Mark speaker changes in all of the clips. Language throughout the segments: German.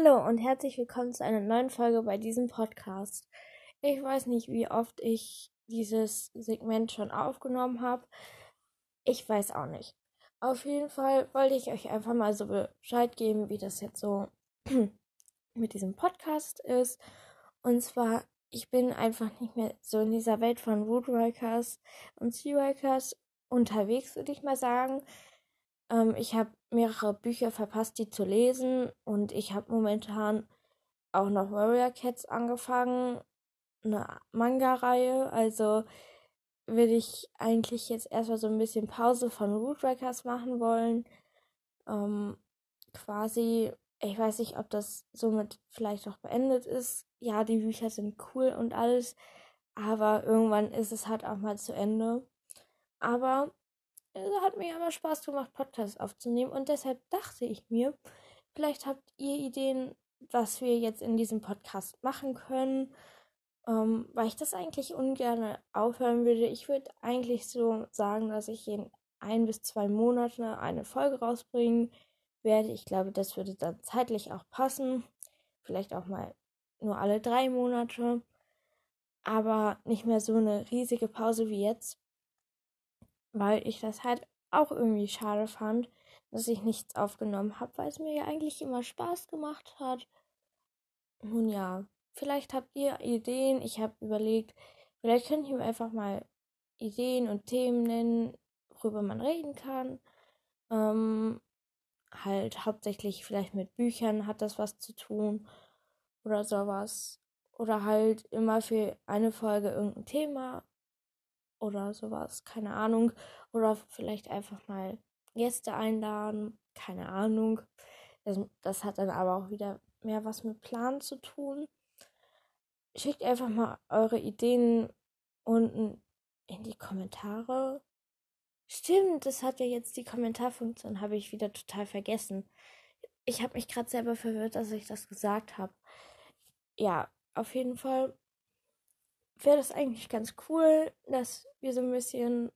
Speaker 1: Hallo und herzlich willkommen zu einer neuen Folge bei diesem Podcast. Ich weiß nicht, wie oft ich dieses Segment schon aufgenommen habe. Ich weiß auch nicht. Auf jeden Fall wollte ich euch einfach mal so Bescheid geben, wie das jetzt so mit diesem Podcast ist. Und zwar, ich bin einfach nicht mehr so in dieser Welt von Woodworkers und Seaworkers unterwegs, würde ich mal sagen. Ähm, ich habe mehrere Bücher verpasst, die zu lesen. Und ich habe momentan auch noch Warrior Cats angefangen. Eine Manga-Reihe. Also will ich eigentlich jetzt erstmal so ein bisschen Pause von Rootwreckers machen wollen. Ähm, quasi, ich weiß nicht, ob das somit vielleicht auch beendet ist. Ja, die Bücher sind cool und alles. Aber irgendwann ist es halt auch mal zu Ende. Aber es hat mir immer Spaß gemacht, Podcasts aufzunehmen. Und deshalb dachte ich mir, vielleicht habt ihr Ideen, was wir jetzt in diesem Podcast machen können. Ähm, weil ich das eigentlich ungern aufhören würde. Ich würde eigentlich so sagen, dass ich in ein bis zwei Monaten eine Folge rausbringen werde. Ich glaube, das würde dann zeitlich auch passen. Vielleicht auch mal nur alle drei Monate. Aber nicht mehr so eine riesige Pause wie jetzt weil ich das halt auch irgendwie schade fand, dass ich nichts aufgenommen habe, weil es mir ja eigentlich immer Spaß gemacht hat. Nun ja, vielleicht habt ihr Ideen. Ich habe überlegt, vielleicht könnt ihr mir einfach mal Ideen und Themen nennen, worüber man reden kann. Ähm, halt hauptsächlich vielleicht mit Büchern hat das was zu tun oder sowas. Oder halt immer für eine Folge irgendein Thema oder sowas, keine Ahnung. Oder vielleicht einfach mal Gäste einladen, keine Ahnung. Das, das hat dann aber auch wieder mehr was mit Plan zu tun. Schickt einfach mal eure Ideen unten in die Kommentare. Stimmt, das hat ja jetzt die Kommentarfunktion, habe ich wieder total vergessen. Ich habe mich gerade selber verwirrt, dass ich das gesagt habe. Ja, auf jeden Fall wäre das eigentlich ganz cool, dass wir so ein bisschen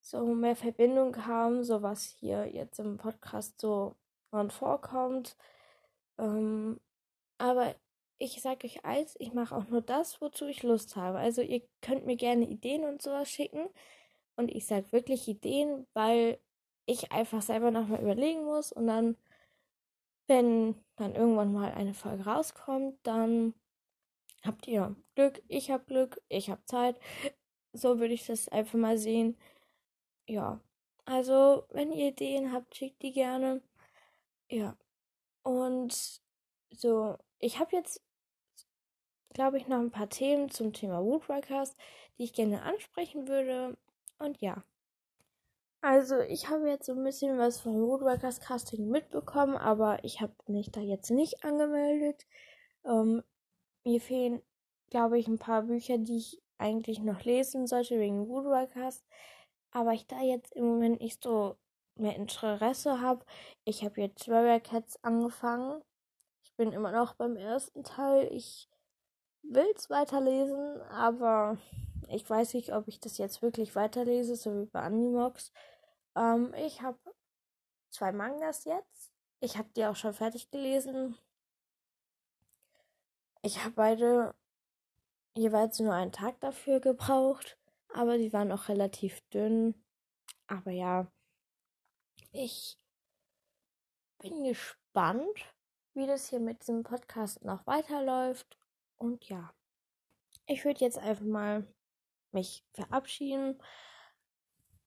Speaker 1: so mehr Verbindung haben, so was hier jetzt im Podcast so dran vorkommt. Ähm, aber ich sage euch eins, ich mache auch nur das, wozu ich Lust habe. Also ihr könnt mir gerne Ideen und sowas schicken. Und ich sage wirklich Ideen, weil ich einfach selber nochmal überlegen muss. Und dann, wenn dann irgendwann mal eine Folge rauskommt, dann habt ihr Glück, ich hab Glück, ich hab Zeit. So würde ich das einfach mal sehen. Ja. Also, wenn ihr Ideen habt, schickt die gerne. Ja. Und so, ich habe jetzt, glaube ich, noch ein paar Themen zum Thema Woodworkers, die ich gerne ansprechen würde. Und ja. Also, ich habe jetzt so ein bisschen was von Woodworkers Casting mitbekommen, aber ich habe mich da jetzt nicht angemeldet. Ähm, mir fehlen, glaube ich, ein paar Bücher, die ich eigentlich noch lesen sollte wegen Woodworkers. Aber ich da jetzt im Moment nicht so mehr Interesse habe. Ich habe jetzt Warrior Cats angefangen. Ich bin immer noch beim ersten Teil. Ich will es weiterlesen, aber ich weiß nicht, ob ich das jetzt wirklich weiterlese, so wie bei Animox. Ähm, ich habe zwei Mangas jetzt. Ich habe die auch schon fertig gelesen. Ich habe beide jeweils nur einen Tag dafür gebraucht, aber die waren auch relativ dünn. Aber ja, ich bin gespannt, wie das hier mit diesem Podcast noch weiterläuft. Und ja, ich würde jetzt einfach mal mich verabschieden.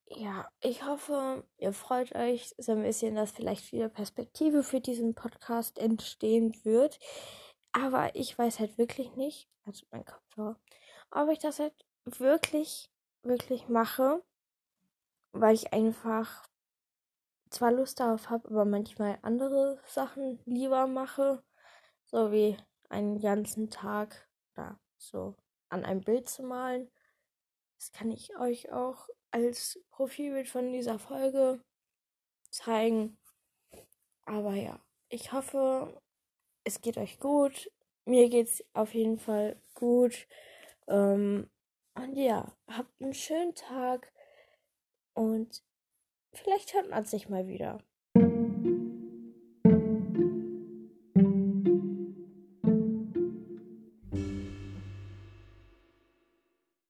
Speaker 1: Ja, ich hoffe, ihr freut euch so ein bisschen, dass vielleicht wieder Perspektive für diesen Podcast entstehen wird. Aber ich weiß halt wirklich nicht, also mein Kopfhörer, ob ich das halt wirklich, wirklich mache, weil ich einfach zwar Lust darauf habe, aber manchmal andere Sachen lieber mache, so wie einen ganzen Tag oder so an einem Bild zu malen. Das kann ich euch auch als Profilbild von dieser Folge zeigen. Aber ja, ich hoffe, es geht euch gut. Mir geht's auf jeden Fall gut. Ähm, und ja, habt einen schönen Tag und vielleicht hört man sich mal wieder.